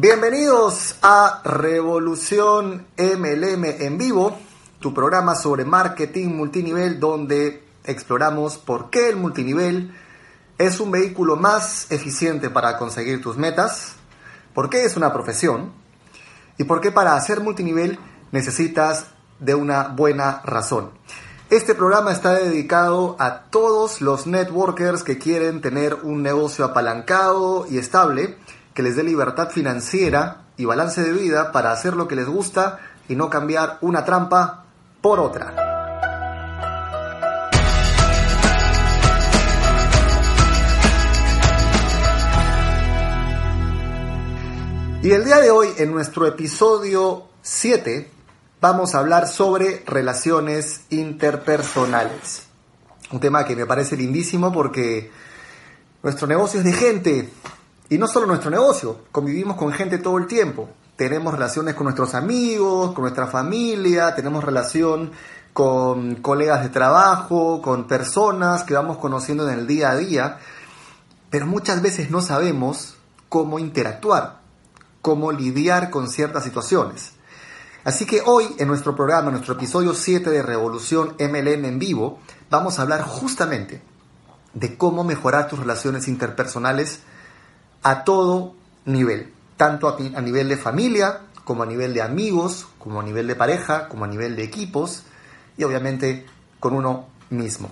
Bienvenidos a Revolución MLM en vivo, tu programa sobre marketing multinivel donde exploramos por qué el multinivel es un vehículo más eficiente para conseguir tus metas, por qué es una profesión y por qué para hacer multinivel necesitas de una buena razón. Este programa está dedicado a todos los networkers que quieren tener un negocio apalancado y estable que les dé libertad financiera y balance de vida para hacer lo que les gusta y no cambiar una trampa por otra. Y el día de hoy, en nuestro episodio 7, vamos a hablar sobre relaciones interpersonales. Un tema que me parece lindísimo porque nuestro negocio es de gente, y no solo nuestro negocio, convivimos con gente todo el tiempo. Tenemos relaciones con nuestros amigos, con nuestra familia, tenemos relación con colegas de trabajo, con personas que vamos conociendo en el día a día, pero muchas veces no sabemos cómo interactuar, cómo lidiar con ciertas situaciones. Así que hoy en nuestro programa, en nuestro episodio 7 de Revolución MLM en vivo, vamos a hablar justamente de cómo mejorar tus relaciones interpersonales a todo nivel, tanto a, nivel de familia, como a nivel de amigos, como a nivel de pareja, como a nivel de equipos y obviamente con uno mismo.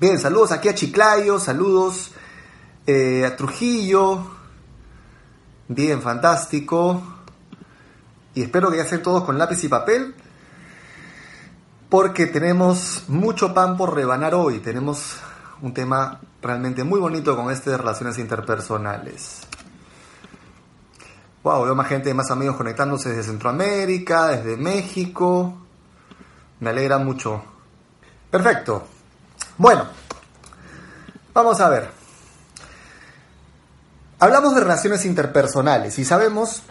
Bien, saludos aquí a Chiclayo, saludos eh, a Trujillo. Bien, fantástico. Y espero que ya estén todos con lápiz y papel. Porque tenemos mucho pan por rebanar hoy. Tenemos un tema realmente muy bonito con este de relaciones interpersonales. Wow, veo más gente, más amigos conectándose desde Centroamérica, desde México. Me alegra mucho. Perfecto. Bueno, vamos a ver. Hablamos de relaciones interpersonales y sabemos,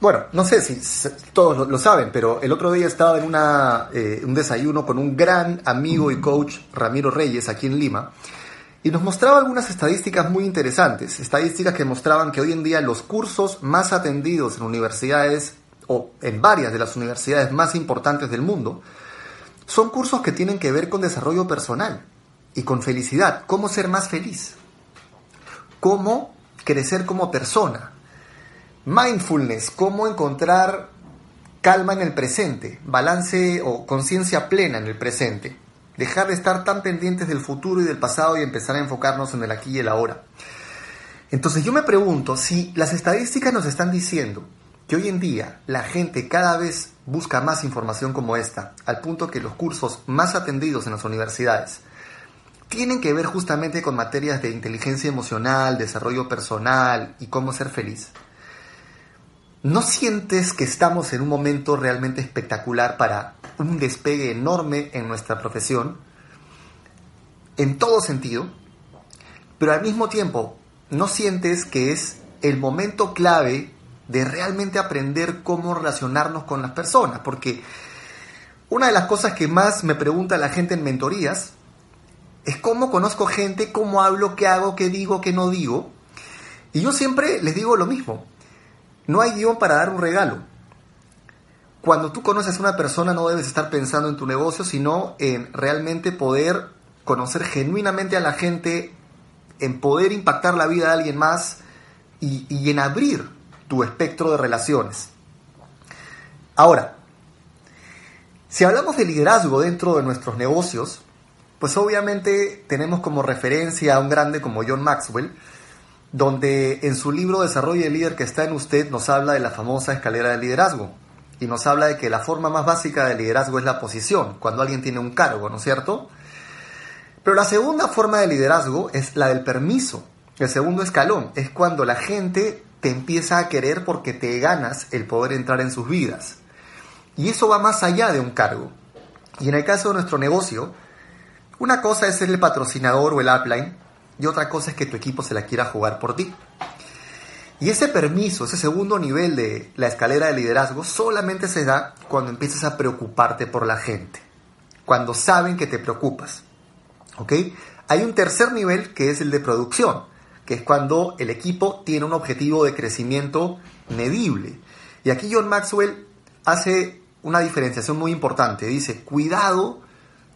bueno, no sé si todos lo, saben, pero el otro día estaba en una, eh, un desayuno con un gran amigo y coach, Ramiro Reyes, aquí en Lima, y nos mostraba algunas estadísticas muy interesantes, estadísticas que mostraban que hoy en día los cursos más atendidos en universidades o en varias de las universidades más importantes del mundo son cursos que tienen que ver con desarrollo personal y con felicidad, cómo ser más feliz, cómo crecer como persona, mindfulness, cómo encontrar calma en el presente, balance o conciencia plena en el presente dejar de estar tan pendientes del futuro y del pasado y empezar a enfocarnos en el aquí y el ahora. Entonces yo me pregunto si las estadísticas nos están diciendo que hoy en día la gente cada vez busca más información como esta, al punto que los cursos más atendidos en las universidades tienen que ver justamente con materias de inteligencia emocional, desarrollo personal y cómo ser feliz. ¿No sientes que estamos en un momento realmente espectacular para un despegue enorme en nuestra profesión? En todo sentido. Pero al mismo tiempo, ¿no sientes que es el momento clave de realmente aprender cómo relacionarnos con las personas? Porque una de las cosas que más me pregunta la gente en mentorías es cómo conozco gente, cómo hablo, qué hago, qué digo, qué no digo. Y yo siempre les digo lo mismo no hay guion para dar un regalo. Cuando tú conoces a una persona no debes estar pensando en tu negocio, sino en realmente poder conocer genuinamente a la gente, en poder impactar la vida de alguien más y, en abrir tu espectro de relaciones. Ahora, si hablamos de liderazgo dentro de nuestros negocios, pues obviamente tenemos como referencia a un grande como John Maxwell, donde en su libro Desarrollo el líder que está en usted nos habla de la famosa escalera del liderazgo y nos habla de que la forma más básica del liderazgo es la posición, cuando alguien tiene un cargo, ¿no es cierto? Pero la segunda forma de liderazgo es la del permiso. El segundo escalón es cuando la gente te empieza a querer porque te ganas el poder entrar en sus vidas. Y eso va más allá de un cargo. Y en el caso de nuestro negocio, una cosa es ser el patrocinador o el upline, y otra cosa es que tu equipo se la quiera jugar por ti. Y ese permiso, ese segundo nivel de la escalera de liderazgo solamente se da cuando empiezas a preocuparte por la gente, cuando saben que te preocupas. ¿Ok? Hay un tercer nivel que es el de producción, que es cuando el equipo tiene un objetivo de crecimiento medible. Y aquí John Maxwell hace una diferenciación muy importante. Dice, cuidado,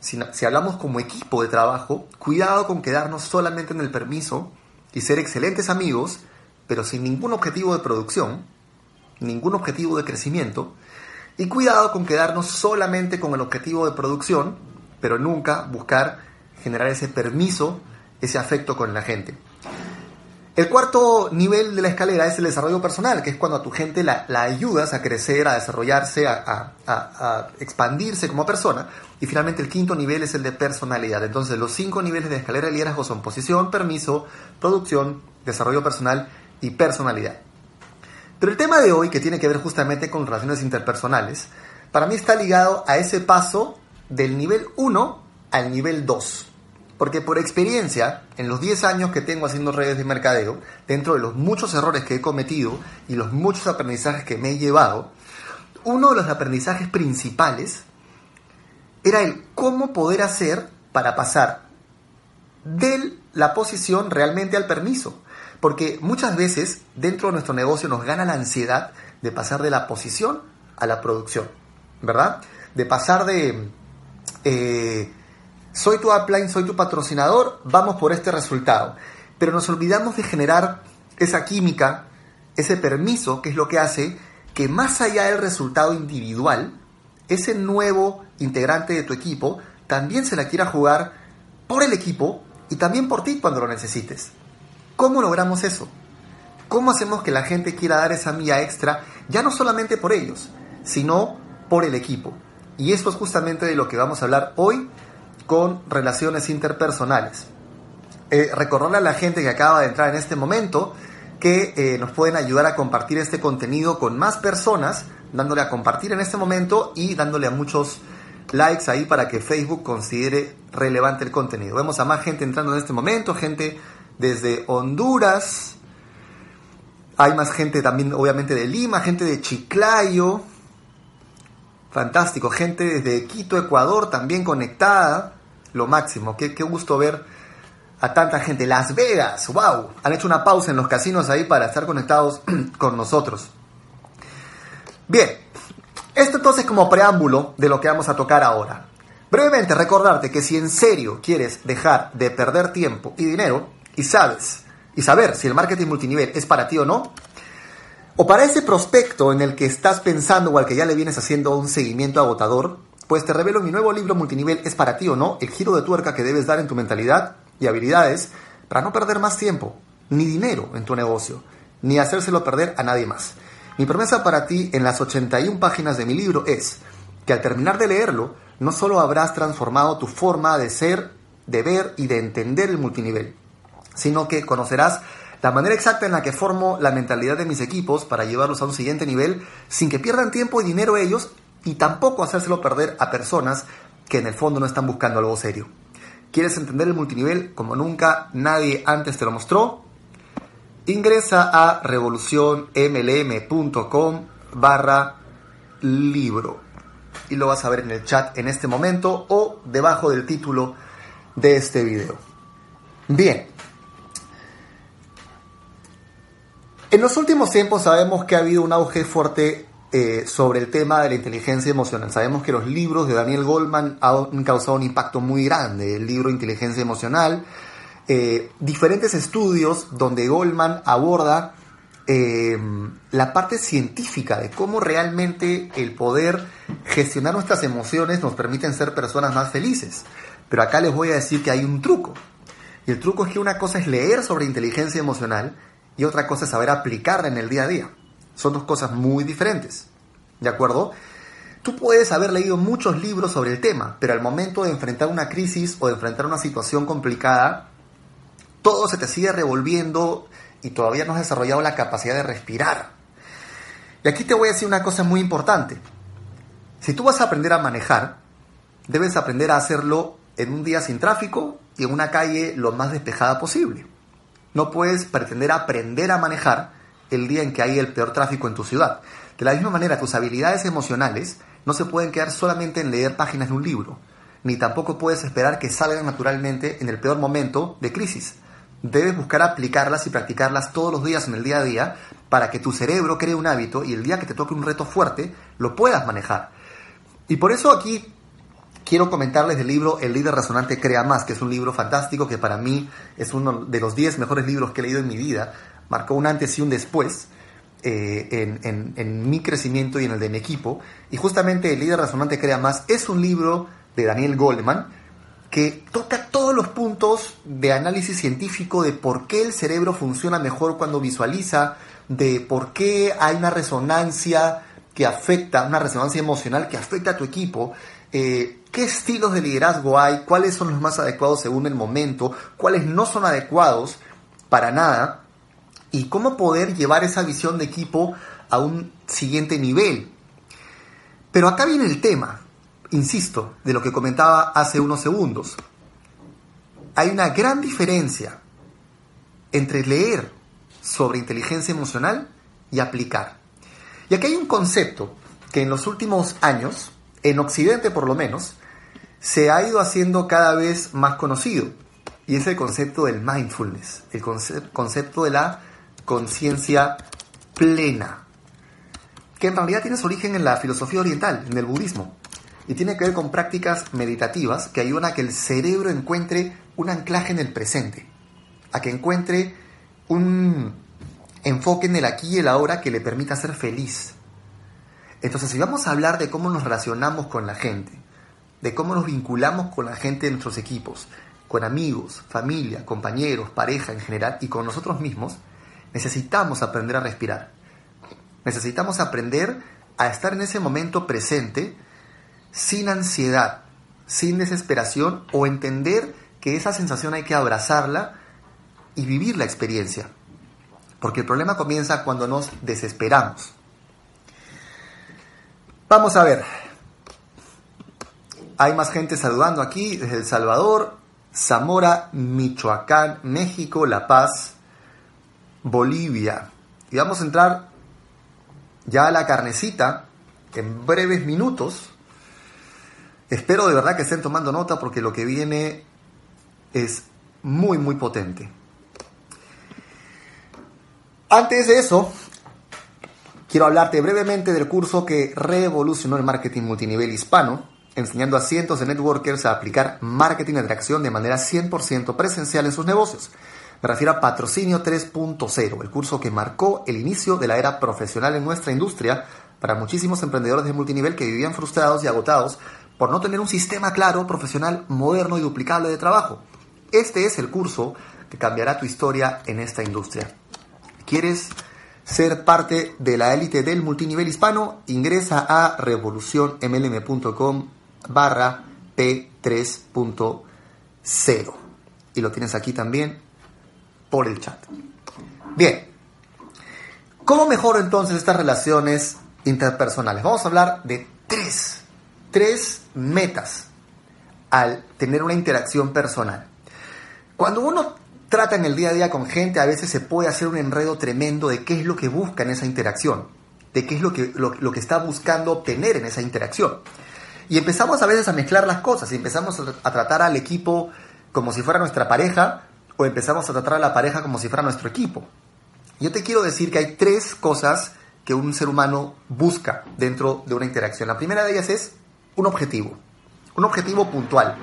si, hablamos como equipo de trabajo, cuidado con quedarnos solamente en el permiso y ser excelentes amigos, pero sin ningún objetivo de producción, ningún objetivo de crecimiento, y cuidado con quedarnos solamente con el objetivo de producción, pero nunca buscar generar ese permiso, ese afecto con la gente. El cuarto nivel de la escalera es el desarrollo personal, que es cuando a tu gente la, ayudas a crecer, a desarrollarse, a, expandirse como persona. Y finalmente el quinto nivel es el de personalidad. Entonces los cinco niveles de escalera de liderazgo son posición, permiso, producción, desarrollo personal y personalidad. Pero el tema de hoy, que tiene que ver justamente con relaciones interpersonales, para mí está ligado a ese paso del nivel 1 al nivel 2. Porque por experiencia, en los 10 años que tengo haciendo redes de mercadeo, dentro de los muchos errores que he cometido y los muchos aprendizajes que me he llevado, uno de los aprendizajes principales era el cómo poder hacer para pasar de la posición realmente al permiso. Porque muchas veces dentro de nuestro negocio nos gana la ansiedad de pasar de la posición a la producción, ¿verdad? De pasar de... Eh, soy tu upline, soy tu patrocinador, vamos por este resultado. Pero nos olvidamos de generar esa química, ese permiso, que es lo que hace que más allá del resultado individual, ese nuevo integrante de tu equipo también se la quiera jugar por el equipo y también por ti cuando lo necesites. ¿Cómo logramos eso? ¿Cómo hacemos que la gente quiera dar esa milla extra, ya no solamente por ellos, sino por el equipo? Y eso es justamente de lo que vamos a hablar hoy con relaciones interpersonales. Eh, recordarle a la gente que acaba de entrar en este momento que eh, nos pueden ayudar a compartir este contenido con más personas, dándole a compartir en este momento y dándole a muchos likes ahí para que Facebook considere relevante el contenido. Vemos a más gente entrando en este momento, gente desde Honduras, hay más gente también obviamente de Lima, gente de Chiclayo, fantástico, gente desde Quito, Ecuador también conectada lo máximo. Qué, gusto ver a tanta gente. Las Vegas, wow. Han hecho una pausa en los casinos ahí para estar conectados con nosotros. Bien, esto entonces como preámbulo de lo que vamos a tocar ahora. Brevemente recordarte que si en serio quieres dejar de perder tiempo y dinero y sabes y saber si el marketing multinivel es para ti o no, o para ese prospecto en el que estás pensando o al que ya le vienes haciendo un seguimiento agotador, pues te revelo mi nuevo libro multinivel es para ti o no, el giro de tuerca que debes dar en tu mentalidad y habilidades para no perder más tiempo, ni dinero en tu negocio, ni hacérselo perder a nadie más. Mi promesa para ti en las 81 páginas de mi libro es que al terminar de leerlo, no solo habrás transformado tu forma de ser, de ver y de entender el multinivel, sino que conocerás la manera exacta en la que formo la mentalidad de mis equipos para llevarlos a un siguiente nivel sin que pierdan tiempo y dinero ellos y tampoco hacérselo perder a personas que en el fondo no están buscando algo serio. ¿Quieres entender el multinivel como nunca nadie antes te lo mostró? Ingresa a revolucionmlm.com barra libro y lo vas a ver en el chat en este momento o debajo del título de este video. Bien. En los últimos tiempos sabemos que ha habido un auge fuerte eh, sobre el tema de la inteligencia emocional. Sabemos que los libros de Daniel Goldman han causado un impacto muy grande. El libro Inteligencia Emocional, eh, diferentes estudios donde Goldman aborda eh, la parte científica de cómo realmente el poder gestionar nuestras emociones nos permiten ser personas más felices. Pero acá les voy a decir que hay un truco. Y el truco es que una cosa es leer sobre inteligencia emocional y otra cosa es saber aplicarla en el día a día. Son dos cosas muy diferentes. ¿De acuerdo? Tú puedes haber leído muchos libros sobre el tema, pero al momento de enfrentar una crisis o de enfrentar una situación complicada, todo se te sigue revolviendo y todavía no has desarrollado la capacidad de respirar. Y aquí te voy a decir una cosa muy importante. Si tú vas a aprender a manejar, debes aprender a hacerlo en un día sin tráfico y en una calle lo más despejada posible. No puedes pretender aprender a manejar el día en que hay el peor tráfico en tu ciudad. De la misma manera, tus habilidades emocionales no se pueden quedar solamente en leer páginas de un libro, ni tampoco puedes esperar que salgan naturalmente en el peor momento de crisis. debes buscar aplicarlas y practicarlas todos los días en el día a día para que tu cerebro cree un hábito y el día que te toque un reto fuerte lo puedas manejar. Y por eso aquí quiero comentarles del libro El líder resonante crea más, que es un libro fantástico que para mí es uno de los 10 mejores libros que he leído en mi vida. Marcó un antes y un después eh, en, mi crecimiento y en el de mi equipo. Y justamente El líder resonante crea más es un libro de Daniel Goldman que toca todos los puntos de análisis científico de por qué el cerebro funciona mejor cuando visualiza, de por qué hay una resonancia que afecta, una resonancia emocional que afecta a tu equipo, eh, qué estilos de liderazgo hay, cuáles son los más adecuados según el momento, cuáles no son adecuados para nada, y cómo poder llevar esa visión de equipo a un siguiente nivel. Pero acá viene el tema, insisto, de lo que comentaba hace unos segundos. Hay una gran diferencia entre leer sobre inteligencia emocional y aplicar. Y aquí hay un concepto que en los últimos años, en Occidente por lo menos, se ha ido haciendo cada vez más conocido. Y es el concepto del mindfulness, el concepto de la conciencia plena, que en realidad tiene su origen en la filosofía oriental, en el budismo, y tiene que ver con prácticas meditativas que ayudan a que el cerebro encuentre un anclaje en el presente, a que encuentre un enfoque en el aquí y el ahora que le permita ser feliz. Entonces, si vamos a hablar de cómo nos relacionamos con la gente, de cómo nos vinculamos con la gente de nuestros equipos, con amigos, familia, compañeros, pareja en general y con nosotros mismos, necesitamos aprender a respirar. Necesitamos aprender a estar en ese momento presente sin ansiedad, sin desesperación o entender que esa sensación hay que abrazarla y vivir la experiencia. Porque el problema comienza cuando nos desesperamos. Vamos a ver. Hay más gente saludando aquí desde El Salvador, Zamora, Michoacán, México, La Paz, Bolivia. Y vamos a entrar ya a la carnecita en breves minutos. Espero de verdad que estén tomando nota porque lo que viene es muy, muy potente. Antes de eso, quiero hablarte brevemente del curso que revolucionó el marketing multinivel hispano, enseñando a cientos de networkers a aplicar marketing de atracción de manera 100% presencial en sus negocios. Me refiero a Patrocinio 3.0, el curso que marcó el inicio de la era profesional en nuestra industria para muchísimos emprendedores de multinivel que vivían frustrados y agotados por no tener un sistema claro, profesional, moderno y duplicable de trabajo. Este es el curso que cambiará tu historia en esta industria. ¿Quieres ser parte de la élite del multinivel hispano? Ingresa a revolucionmlm.com barra P3.0. Y lo tienes aquí también por el chat. Bien, ¿cómo mejoro entonces estas relaciones interpersonales? Vamos a hablar de tres, tres metas al tener una interacción personal. Cuando uno trata en el día a día con gente, a veces se puede hacer un enredo tremendo de qué es lo que busca en esa interacción, de qué es lo que, lo, que está buscando obtener en esa interacción. Y empezamos a veces a mezclar las cosas y empezamos a tratar al equipo como si fuera nuestra pareja o empezamos a tratar a la pareja como si fuera nuestro equipo. Yo te quiero decir que hay tres cosas que un ser humano busca dentro de una interacción. La primera de ellas es un objetivo, un objetivo puntual,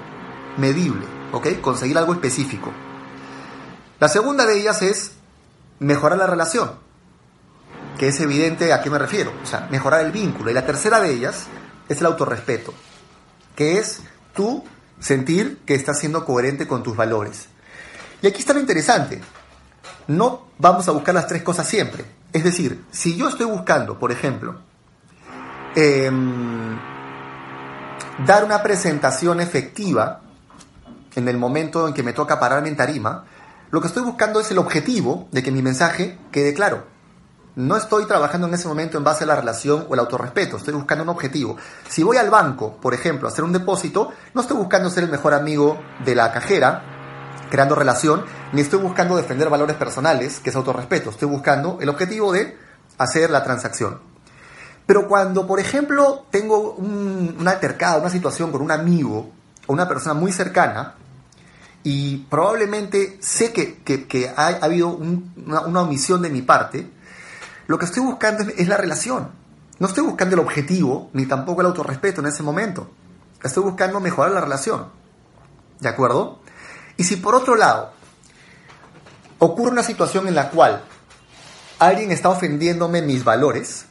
medible, ¿ok? Conseguir algo específico. La segunda de ellas es mejorar la relación, que es evidente a qué me refiero, o sea, mejorar el vínculo. Y la tercera de ellas es el autorrespeto, que es tú sentir que estás siendo coherente con tus valores. Y aquí está lo interesante. No vamos a buscar las tres cosas siempre. Es decir, si yo estoy buscando, por ejemplo, em, dar una presentación efectiva en el momento en que me toca pararme en tarima, lo que estoy buscando es el objetivo de que mi mensaje quede claro. No estoy trabajando en ese momento en base a la relación o el autorrespeto, estoy buscando un objetivo. Si voy al banco, por ejemplo, a hacer un depósito, no estoy buscando ser el mejor amigo de la cajera creando relación, ni estoy buscando defender valores personales, que es autorrespeto, estoy buscando el objetivo de hacer la transacción. Pero cuando, por ejemplo, tengo un, una altercada, una situación con un amigo o una persona muy cercana, y probablemente sé que, ha, habido una, omisión de mi parte, lo que estoy buscando es, la relación. No estoy buscando el objetivo, ni tampoco el autorrespeto en ese momento. Estoy buscando mejorar la relación. ¿De acuerdo? Y si por otro lado ocurre una situación en la cual alguien está ofendiéndome mis valores,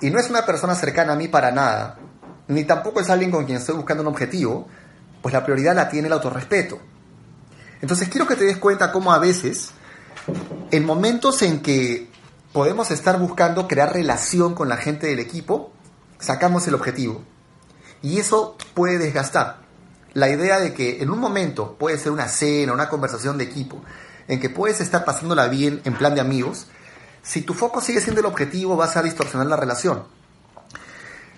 y no es una persona cercana a mí para nada, ni tampoco es alguien con quien estoy buscando un objetivo, pues la prioridad la tiene el autorrespeto. Entonces quiero que te des cuenta cómo a veces, en momentos en que podemos estar buscando crear relación con la gente del equipo, sacamos el objetivo. Y eso puede desgastar. La idea de que en un momento puede ser una cena, una conversación de equipo, en que puedes estar pasándola bien en plan de amigos, si tu foco sigue siendo el objetivo vas a distorsionar la relación.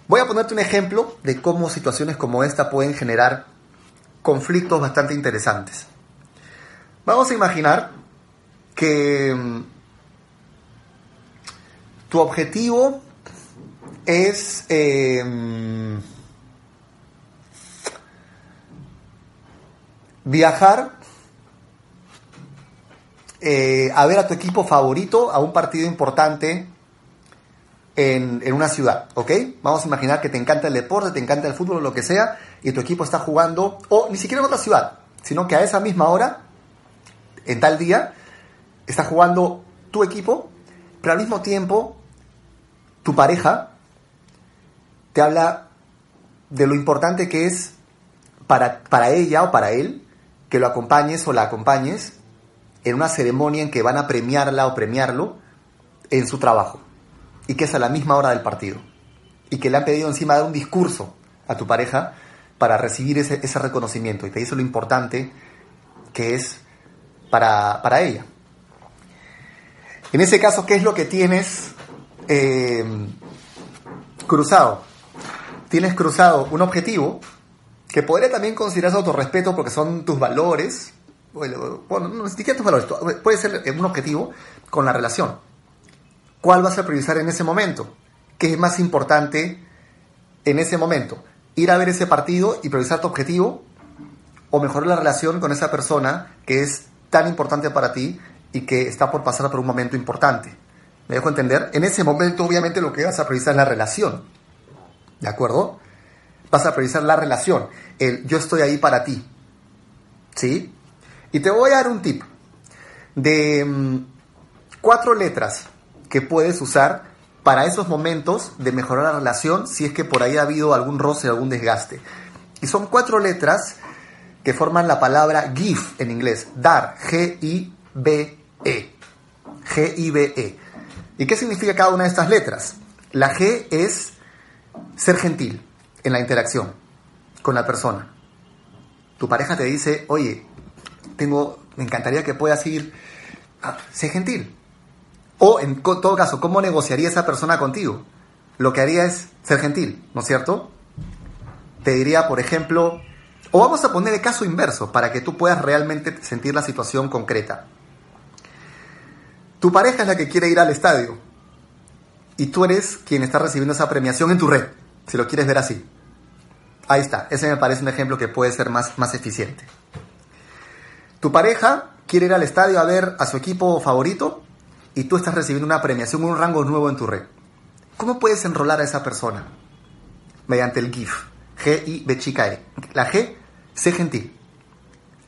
Voy a ponerte un ejemplo de cómo situaciones como esta pueden generar conflictos bastante interesantes. Vamos a imaginar que mm, tu objetivo es em, viajar eh, a ver a tu equipo favorito a un partido importante en, en, una ciudad, ¿ok? Vamos a imaginar que te encanta el deporte, te encanta el fútbol, lo que sea, y tu equipo está jugando, o ni siquiera en otra ciudad, sino que a esa misma hora en tal día está jugando tu equipo, pero al mismo tiempo tu pareja te habla de lo importante que es para, para ella o para él que lo acompañes o la acompañes en una ceremonia en que van a premiarla o premiarlo en su trabajo y que es a la misma hora del partido y que le han pedido encima dar un discurso a tu pareja para recibir ese, ese reconocimiento y te dice lo importante que es para, ella. En ese caso, ¿qué es lo que tienes eh, cruzado? Tienes cruzado un objetivo que podría también considerarse autorrespeto porque son tus valores, bueno, no siquiera tus valores, puede ser un objetivo con la relación. ¿Cuál vas a priorizar en ese momento? ¿Qué es más importante en ese momento? ¿Ir a ver ese partido y priorizar tu objetivo? ¿O mejorar la relación con esa persona que es tan importante para ti y que está por pasar por un momento importante. ¿Me dejo entender? En ese momento, obviamente, lo que vas a priorizar es la relación. ¿De acuerdo? Vas a priorizar la relación. El yo estoy ahí para ti. ¿Sí? Y te voy a dar un tip de mm, cuatro letras que puedes usar para esos momentos de mejorar la relación si es que por ahí ha habido algún roce, algún desgaste. Y son cuatro letras que forman la palabra give en inglés, dar, G-I-B-E. G-I-B-E. ¿Y qué significa cada una de estas letras? La G es ser gentil en la interacción con la persona. Tu pareja te dice, oye, tengo, me encantaría que puedas ir, a, sé gentil. O en todo caso, ¿cómo negociaría esa persona contigo? Lo que haría es ser gentil, ¿no es cierto? Te diría, por ejemplo, o vamos a poner el caso inverso para que tú puedas realmente sentir la situación concreta. Tu pareja es la que quiere ir al estadio y tú eres quien está recibiendo esa premiación en tu red, si lo quieres ver así. Ahí está, ese me parece un ejemplo que puede ser más, más eficiente. Tu pareja quiere ir al estadio a ver a su equipo favorito y tú estás recibiendo una premiación, un rango nuevo en tu red. ¿Cómo puedes enrolar a esa persona? Mediante el GIF. G-I-B chica E. La G Sé gentil.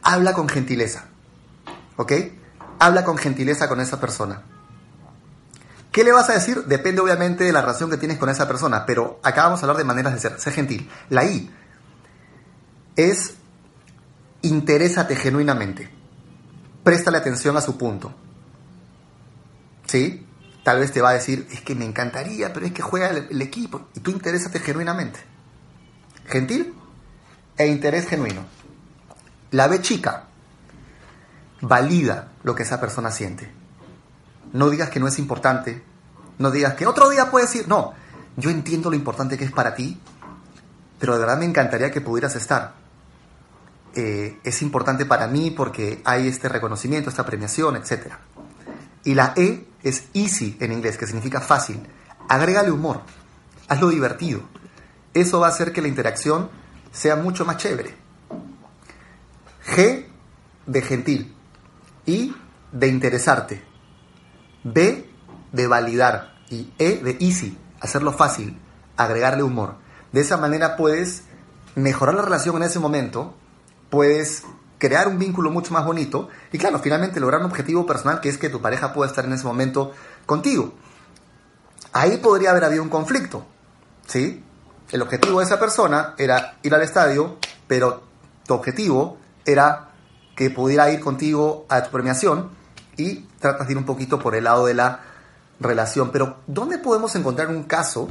Habla con gentileza. ¿Ok? Habla con gentileza con esa persona. ¿Qué le vas a decir? Depende obviamente de la relación que tienes con esa persona, pero acá vamos a hablar de maneras de ser. Sé gentil. La I es interésate genuinamente. Préstale atención a su punto. ¿Sí? Tal vez te va a decir, es que me encantaría, pero es que juega el, el equipo. Y tú interésate genuinamente. ¿Gentil? e interés genuino. La B chica valida lo que esa persona siente. No digas que no es importante, no digas que otro día puedes ir, no, yo entiendo lo importante que es para ti, pero de verdad me encantaría que pudieras estar. Eh, es importante para mí porque hay este reconocimiento, esta premiación, etc. Y la E es easy en inglés, que significa fácil. Agrégale humor, hazlo divertido. Eso va a hacer que la interacción sea mucho más chévere. G de gentil. I de interesarte. B de validar. Y E de easy, hacerlo fácil, agregarle humor. De esa manera puedes mejorar la relación en ese momento, puedes crear un vínculo mucho más bonito y claro, finalmente lograr un objetivo personal que es que tu pareja pueda estar en ese momento contigo. Ahí podría haber habido un conflicto, ¿sí? El objetivo de esa persona era ir al estadio, pero tu objetivo era que pudiera ir contigo a tu premiación y tratas de ir un poquito por el lado de la relación. Pero ¿dónde podemos encontrar un caso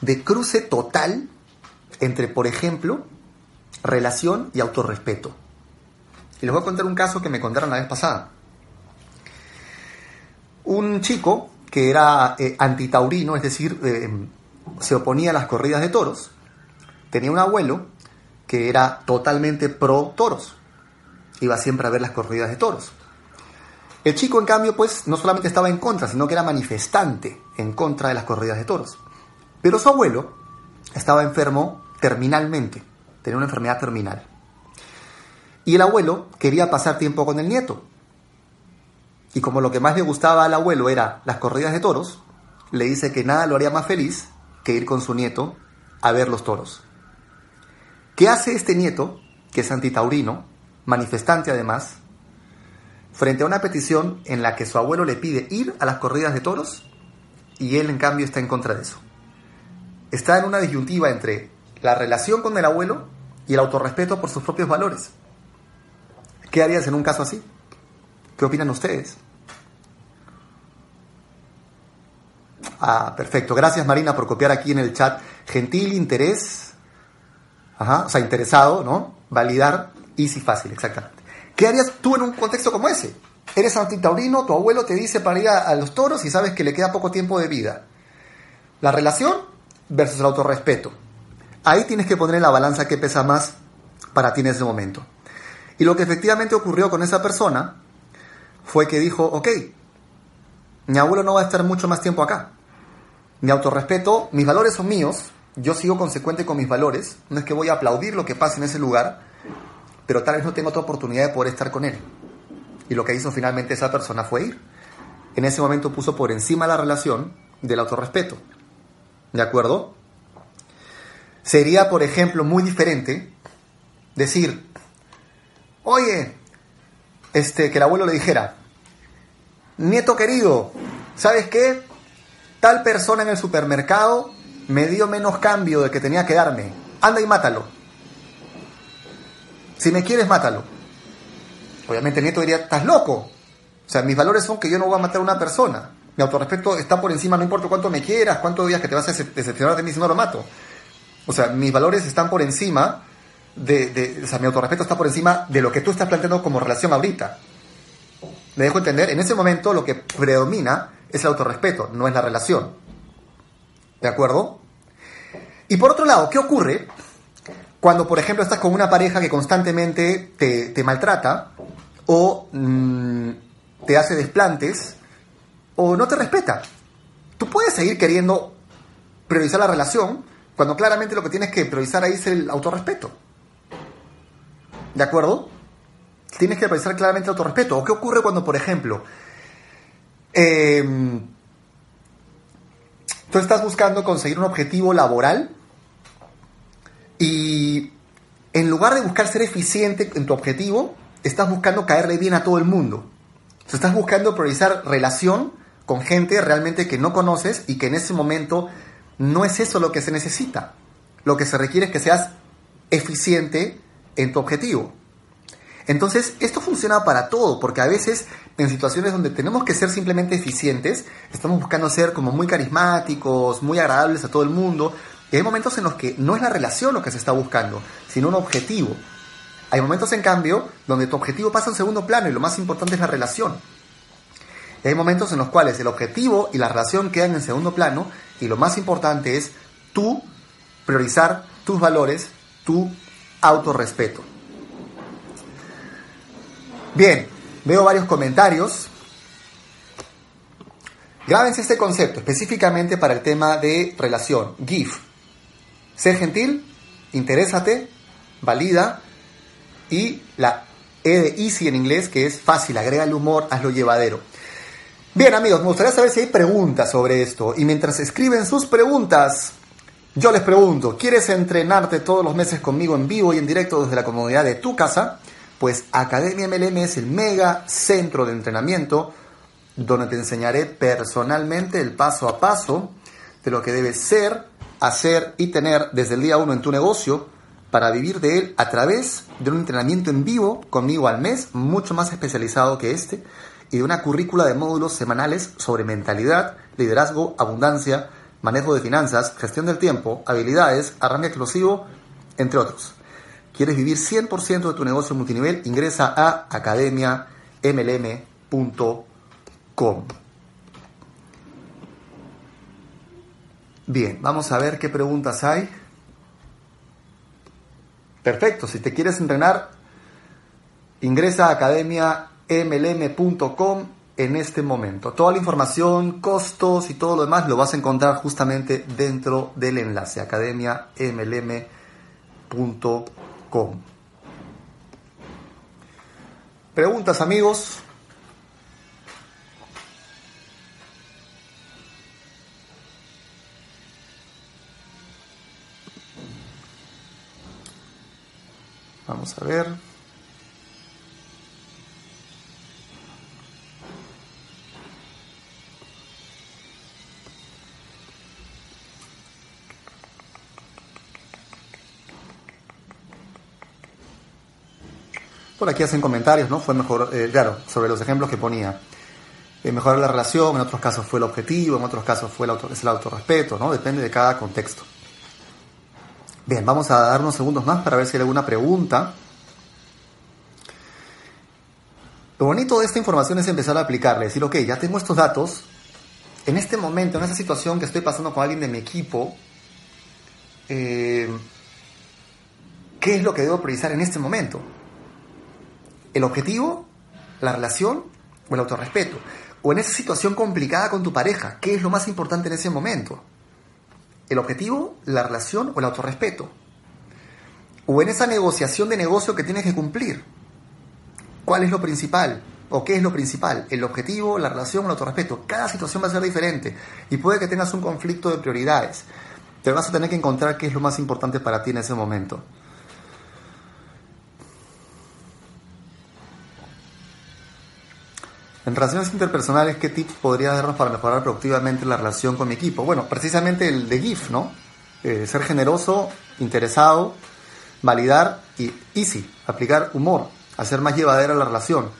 de cruce total entre, por ejemplo, relación y autorrespeto? Y les voy a contar un caso que me contaron la vez pasada. Un chico que era eh, antitaurino, es decir, eh, se oponía a las corridas de toros, tenía un abuelo que era totalmente pro toros. Iba siempre a ver las corridas de toros. El chico, en cambio, pues no solamente estaba en contra, sino que era manifestante en contra de las corridas de toros. Pero su abuelo estaba enfermo terminalmente, tenía una enfermedad terminal. Y el abuelo quería pasar tiempo con el nieto. Y como lo que más le gustaba al abuelo era las corridas de toros, le dice que nada lo haría más feliz que ir con su nieto a ver los toros. ¿Qué hace este nieto, que es antitaurino, manifestante además, frente a una petición en la que su abuelo le pide ir a las corridas de toros y él en cambio está en contra de eso. Está en una disyuntiva entre la relación con el abuelo y el autorrespeto por sus propios valores. ¿Qué harías en un caso así? ¿Qué opinan ustedes? Ah, perfecto. Gracias Marina por copiar aquí en el chat. Gentil, interés. Ajá, o sea, interesado, ¿no? Validar, easy, fácil, exactamente. ¿Qué harías tú en un contexto como ese? Eres antitaurino, tu abuelo te dice para ir a, los toros y sabes que le queda poco tiempo de vida. La relación versus el autorrespeto. Ahí tienes que poner en la balanza qué pesa más para ti en ese momento. Y lo que efectivamente ocurrió con esa persona fue que dijo, ok, mi abuelo no va a estar mucho más tiempo acá. Mi autorrespeto, mis valores son míos, yo sigo consecuente con mis valores, no es que voy a aplaudir lo que pasa en ese lugar, pero tal vez no tengo otra oportunidad de poder estar con él. Y lo que hizo finalmente esa persona fue ir. En ese momento puso por encima la relación del autorrespeto. ¿De acuerdo? Sería, por ejemplo, muy diferente decir, oye, este, que el abuelo le dijera, nieto querido, ¿sabes qué? Tal persona en el supermercado me dio menos cambio de que tenía que darme. Anda y mátalo. Si me quieres, mátalo. Obviamente el nieto diría, estás loco. O sea, mis valores son que yo no voy a matar a una persona. Mi autorrespeto está por encima, no importa cuánto me quieras, cuántos días que te vas a decepcionar de mí si no lo mato. O sea, mis valores están por encima de, o sea, mi autorrespeto está por encima de lo que tú estás planteando como relación ahorita. Me dejo entender, en ese momento lo que predomina es el autorrespeto, no es la relación. ¿De acuerdo? Y por otro lado, ¿qué ocurre cuando, por ejemplo, estás con una pareja que constantemente te, maltrata o mm, te hace desplantes o no te respeta. Tú puedes seguir queriendo priorizar la relación cuando claramente lo que tienes que priorizar ahí es el autorrespeto. ¿De acuerdo? Tienes que priorizar claramente el autorrespeto. ¿O qué ocurre cuando, por ejemplo, em, tú estás buscando conseguir un objetivo laboral y en lugar de buscar ser eficiente en tu objetivo, estás buscando caerle bien a todo el mundo. O estás buscando priorizar relación con gente realmente que no conoces y que en ese momento no es eso lo que se necesita. Lo que se requiere es que seas eficiente en tu objetivo. Entonces, esto funciona para todo, porque a veces en situaciones donde tenemos que ser simplemente eficientes, estamos buscando ser como muy carismáticos, muy agradables a todo el mundo, y hay momentos en los que no es la relación lo que se está buscando, sino un objetivo. Hay momentos, en cambio, donde tu objetivo pasa en segundo plano y lo más importante es la relación. Y hay momentos en los cuales el objetivo y la relación quedan en segundo plano y lo más importante es tú priorizar tus valores, tu autorrespeto. Bien, veo varios comentarios. Grábense este concepto específicamente para el tema de relación. GIF. Ser gentil, interésate, valida y la E de easy en inglés, que es fácil, agrega el humor, hazlo llevadero. Bien amigos, me gustaría saber si hay preguntas sobre esto. Y mientras escriben sus preguntas, yo les pregunto, ¿quieres entrenarte todos los meses conmigo en vivo y en directo desde la comodidad de tu casa? Pues Academia MLM es el mega centro de entrenamiento donde te enseñaré personalmente el paso a paso de lo que debes ser, hacer y tener desde el día uno en tu negocio para vivir de él a través de un entrenamiento en vivo conmigo al mes, mucho más especializado que este, y de una currícula de módulos semanales sobre mentalidad, liderazgo, abundancia, manejo de finanzas, gestión del tiempo, habilidades, arranque explosivo, entre otros. ¿Quieres vivir 100% de tu negocio multinivel? Ingresa a academiamlm.com. Bien, vamos a ver qué preguntas hay. Perfecto, si te quieres entrenar, ingresa a academiamlm.com en este momento. Toda la información, costos y todo lo demás lo vas a encontrar justamente dentro del enlace academiamlm.com. Preguntas amigos. Vamos a ver. Por aquí hacen comentarios, ¿no? Fue mejor, eh, claro, sobre los ejemplos que ponía. Eh, mejorar la relación, en otros casos fue el objetivo, en otros casos fue el auto, es el autorrespeto, ¿no? Depende de cada contexto. Bien, vamos a dar unos segundos más para ver si hay alguna pregunta. Lo bonito de esta información es empezar a aplicarle, decir, ok, ya tengo estos datos, en este momento, en esta situación que estoy pasando con alguien de mi equipo, eh, ¿qué es lo que debo priorizar en este momento? ¿El objetivo, la relación o el autorrespeto? O en esa situación complicada con tu pareja, ¿qué es lo más importante en ese momento? El objetivo, la relación o el autorrespeto. O en esa negociación de negocio que tienes que cumplir. ¿Cuál es lo principal? ¿O qué es lo principal? ¿El objetivo, la relación o el autorrespeto? Cada situación va a ser diferente y puede que tengas un conflicto de prioridades. Te vas a tener que encontrar qué es lo más importante para ti en ese momento. En relaciones interpersonales, ¿qué tips podría darnos para mejorar productivamente la relación con mi equipo? Bueno, precisamente el de GIF, ¿no? Eh, ser generoso, interesado, validar y easy, aplicar humor, hacer más llevadera la relación.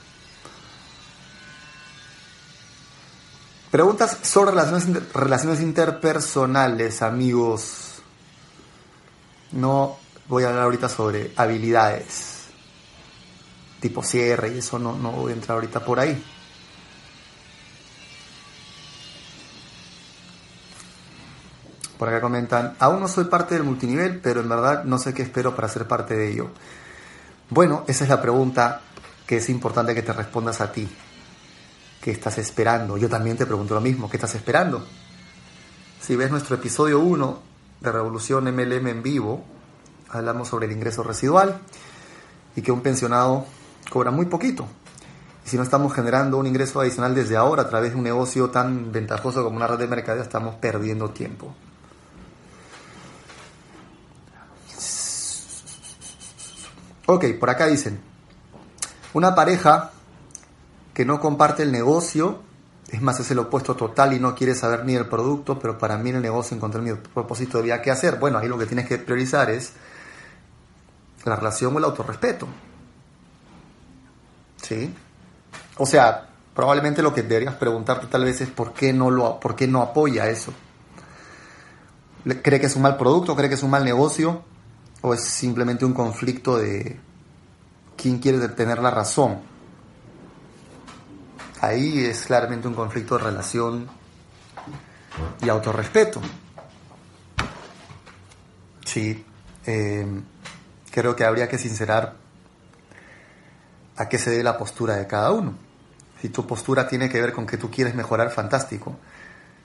Preguntas sobre relaciones, relaciones interpersonales, amigos. No voy a hablar ahorita sobre habilidades, tipo cierre y eso no, no voy a entrar ahorita por ahí. Por acá comentan, aún no soy parte del multinivel, pero en verdad no sé qué espero para ser parte de ello. Bueno, esa es la pregunta que es importante que te respondas a ti. ¿Qué estás esperando? Yo también te pregunto lo mismo, ¿qué estás esperando? Si ves nuestro episodio 1 de Revolución MLM en vivo, hablamos sobre el ingreso residual y que un pensionado cobra muy poquito. Y si no estamos generando un ingreso adicional desde ahora a través de un negocio tan ventajoso como una red de mercadeo, estamos perdiendo tiempo. Ok, por acá dicen, una pareja que no comparte el negocio, es más, es el opuesto total y no quiere saber ni el producto, pero para mí el negocio encontré mi propósito de vida, ¿qué hacer? Bueno, ahí lo que tienes que priorizar es la relación o el autorrespeto. ¿Sí? O sea, probablemente lo que deberías preguntarte tal vez es por qué no, lo, por qué no apoya eso. ¿Cree que es un mal producto? ¿Cree que es un mal negocio? O es simplemente un conflicto de quién quiere tener la razón. Ahí es claramente un conflicto de relación y autorrespeto. Sí, eh, creo que habría que sincerar a qué se debe la postura de cada uno. Si tu postura tiene que ver con que tú quieres mejorar, fantástico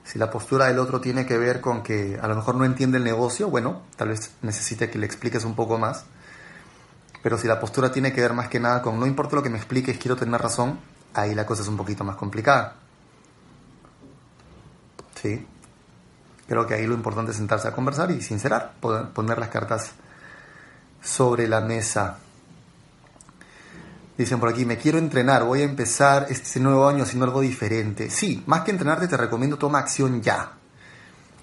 si la postura del otro tiene que ver con que a lo mejor no entiende el negocio, bueno, tal vez necesite que le expliques un poco más. Pero si la postura tiene que ver más que nada con no importa lo que me expliques, quiero tener razón, ahí la cosa es un poquito más complicada. ¿Sí? Creo que ahí lo importante es sentarse a conversar y sincerar, poner las cartas sobre la mesa. Dicen por aquí, me quiero entrenar, voy a empezar este nuevo año haciendo algo diferente. Sí, más que entrenarte te recomiendo toma acción ya.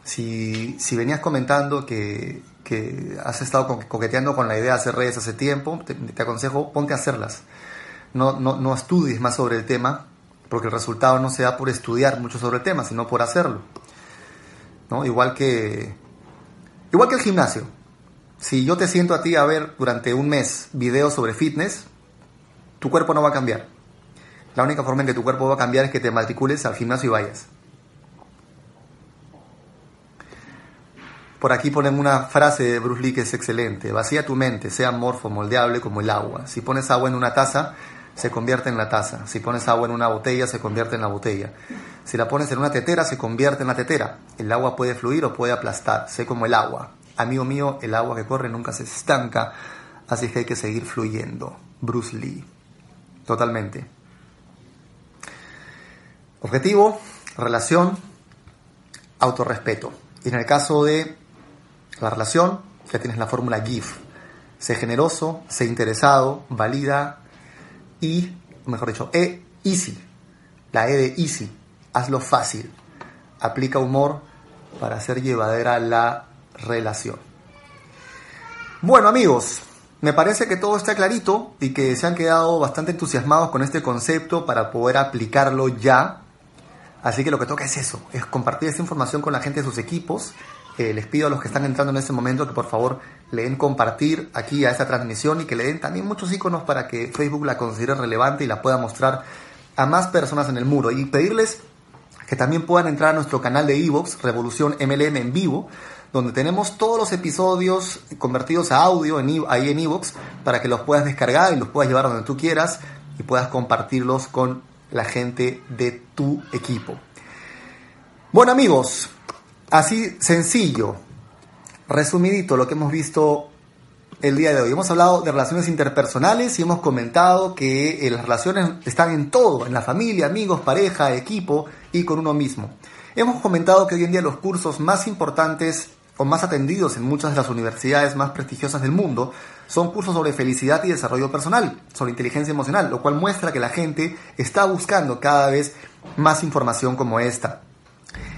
Si, si venías comentando que, que, has estado coqueteando con la idea de hacer redes hace tiempo, te, te aconsejo, ponte a hacerlas. No, no, no estudies más sobre el tema, porque el resultado no se da por estudiar mucho sobre el tema, sino por hacerlo. ¿No? Igual que igual que el gimnasio. Si yo te siento a ti a ver durante un mes videos sobre fitness, tu cuerpo no va a cambiar. La única forma en que tu cuerpo va a cambiar es que te matricules al gimnasio y vayas. Por aquí ponen una frase de Bruce Lee que es excelente. Vacía tu mente, sea morfo, moldeable como el agua. Si pones agua en una taza, se convierte en la taza. Si pones agua en una botella, se convierte en la botella. Si la pones en una tetera, se convierte en la tetera. El agua puede fluir o puede aplastar. Sé como el agua. Amigo mío, el agua que corre nunca se estanca, así que hay que seguir fluyendo. Bruce Lee. Totalmente. Objetivo, relación, autorrespeto. Y en el caso de la relación, ya tienes la fórmula GIF. Sé generoso, sé interesado, valida y, mejor dicho, E easy. La E de easy. Hazlo fácil. Aplica humor para hacer llevadera la relación. Bueno amigos, me parece que todo está clarito y que se han quedado bastante entusiasmados con este concepto para poder aplicarlo ya. Así que lo que toca es eso, es compartir esta información con la gente de sus equipos. Eh, les pido a los que están entrando en este momento que por favor le den compartir aquí a esta transmisión y que le den también muchos iconos para que Facebook la considere relevante y la pueda mostrar a más personas en el muro. Y pedirles que también puedan entrar a nuestro canal de Evox, Revolución MLM en vivo, donde tenemos todos los episodios convertidos a audio en, ahí en Evox para que los puedas descargar y los puedas llevar donde tú quieras y puedas compartirlos con la gente de tu equipo. Bueno amigos, así sencillo, resumidito lo que hemos visto el día de hoy. Hemos hablado de relaciones interpersonales y hemos comentado que eh, las relaciones están en todo, en la familia, amigos, pareja, equipo y con uno mismo. Hemos comentado que hoy en día los cursos más importantes o más atendidos en muchas de las universidades más prestigiosas del mundo son cursos sobre felicidad y desarrollo personal, sobre inteligencia emocional, lo cual muestra que la gente está buscando cada vez más información como esta.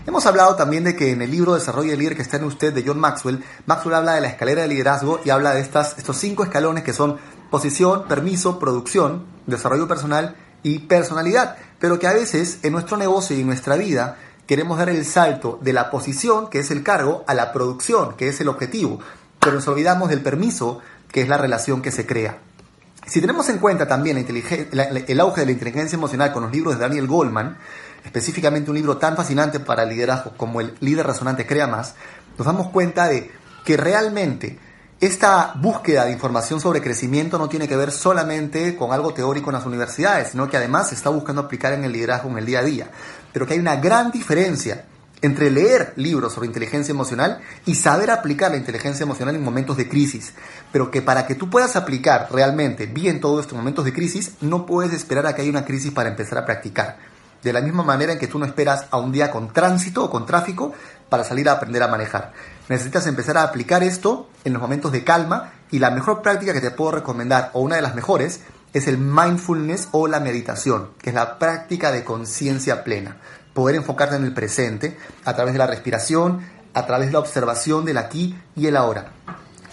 Hemos hablado también de que en el libro Desarrollo del Líder que está en usted de John Maxwell, Maxwell habla de la escalera de liderazgo y habla de estas, estos cinco escalones que son posición, permiso, producción, desarrollo personal y personalidad, pero que a veces en nuestro negocio y en nuestra vida queremos dar el salto de la posición, que es el cargo, a la producción, que es el objetivo, pero nos olvidamos del permiso, que es la relación que se crea. Si tenemos en cuenta también el auge de la inteligencia emocional con los libros de Daniel Goldman, específicamente un libro tan fascinante para el liderazgo como el líder resonante crea más, nos damos cuenta de que realmente esta búsqueda de información sobre crecimiento no tiene que ver solamente con algo teórico en las universidades, sino que además se está buscando aplicar en el liderazgo en el día a día. Pero que hay una gran diferencia entre leer libros sobre inteligencia emocional y saber aplicar la inteligencia emocional en momentos de crisis. Pero que para que tú puedas aplicar realmente bien todos estos momentos de crisis, no puedes esperar a que haya una crisis para empezar a practicar. De la misma manera en que tú no esperas a un día con tránsito o con tráfico para salir a aprender a manejar. Necesitas empezar a aplicar esto en los momentos de calma y la mejor práctica que te puedo recomendar, o una de las mejores, es el mindfulness o la meditación, que es la práctica de conciencia plena. Poder enfocarte en el presente a través de la respiración, a través de la observación del aquí y el ahora.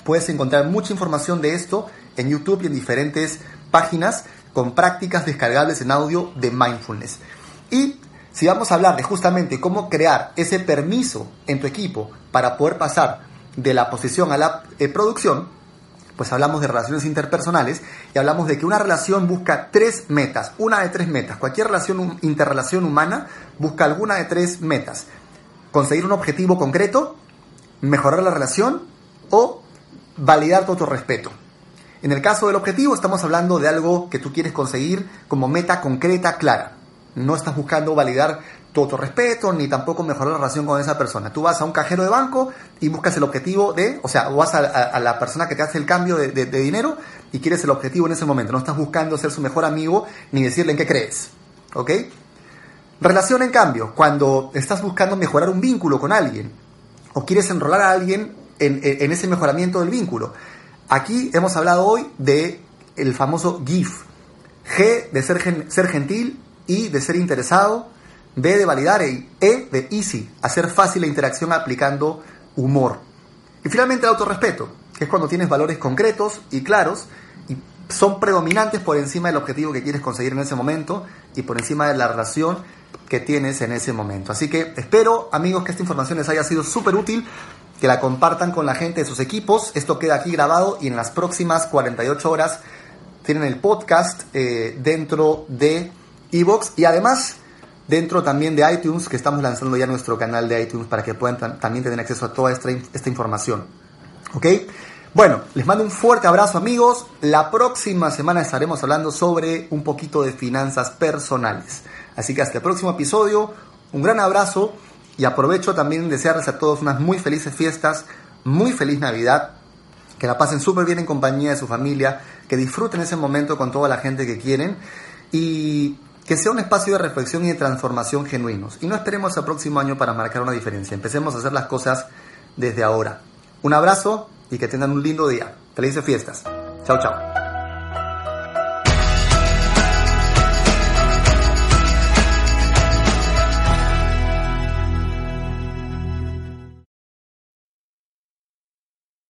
Puedes encontrar mucha información de esto en YouTube y en diferentes páginas con prácticas descargables en audio de mindfulness. Y si vamos a hablar de justamente cómo crear ese permiso en tu equipo para poder pasar de la posición a la eh, producción, pues hablamos de relaciones interpersonales y hablamos de que una relación busca tres metas, una de tres metas. Cualquier relación, interrelación humana busca alguna de tres metas. Conseguir un objetivo concreto, mejorar la relación o validar tu respeto. En el caso del objetivo estamos hablando de algo que tú quieres conseguir como meta concreta, clara. No estás buscando validar tu autorrespeto ni tampoco mejorar la relación con esa persona. Tú vas a un cajero de banco y buscas el objetivo de, o sea, vas a, la persona que te hace el cambio de, dinero y quieres el objetivo en ese momento. No estás buscando ser su mejor amigo ni decirle en qué crees. ¿Ok? Relación, en cambio, cuando estás buscando mejorar un vínculo con alguien o quieres enrolar a alguien en, ese mejoramiento del vínculo. Aquí hemos hablado hoy de el famoso GIF. G de ser, ser gentil, I de ser interesado, B de validar y E de easy, hacer fácil la interacción aplicando humor. Y finalmente el autorrespeto, que es cuando tienes valores concretos y claros y son predominantes por encima del objetivo que quieres conseguir en ese momento y por encima de la relación que tienes en ese momento. Así que espero, amigos, que esta información les haya sido súper útil, que la compartan con la gente de sus equipos. Esto queda aquí grabado y en las próximas 48 horas tienen el podcast eh, dentro de Evox y además dentro también de iTunes, que estamos lanzando ya nuestro canal de iTunes para que puedan también tener acceso a toda esta, esta información. ¿Ok? Bueno, les mando un fuerte abrazo amigos. La próxima semana estaremos hablando sobre un poquito de finanzas personales. Así que hasta el próximo episodio, un gran abrazo y aprovecho también desearles a todos unas muy felices fiestas, muy feliz Navidad, que la pasen súper bien en compañía de su familia, que disfruten ese momento con toda la gente que quieren y que sea un espacio de reflexión y de transformación genuinos. Y no esperemos al próximo año para marcar una diferencia. Empecemos a hacer las cosas desde ahora. Un abrazo y que tengan un lindo día. Felices fiestas. Chao, chao.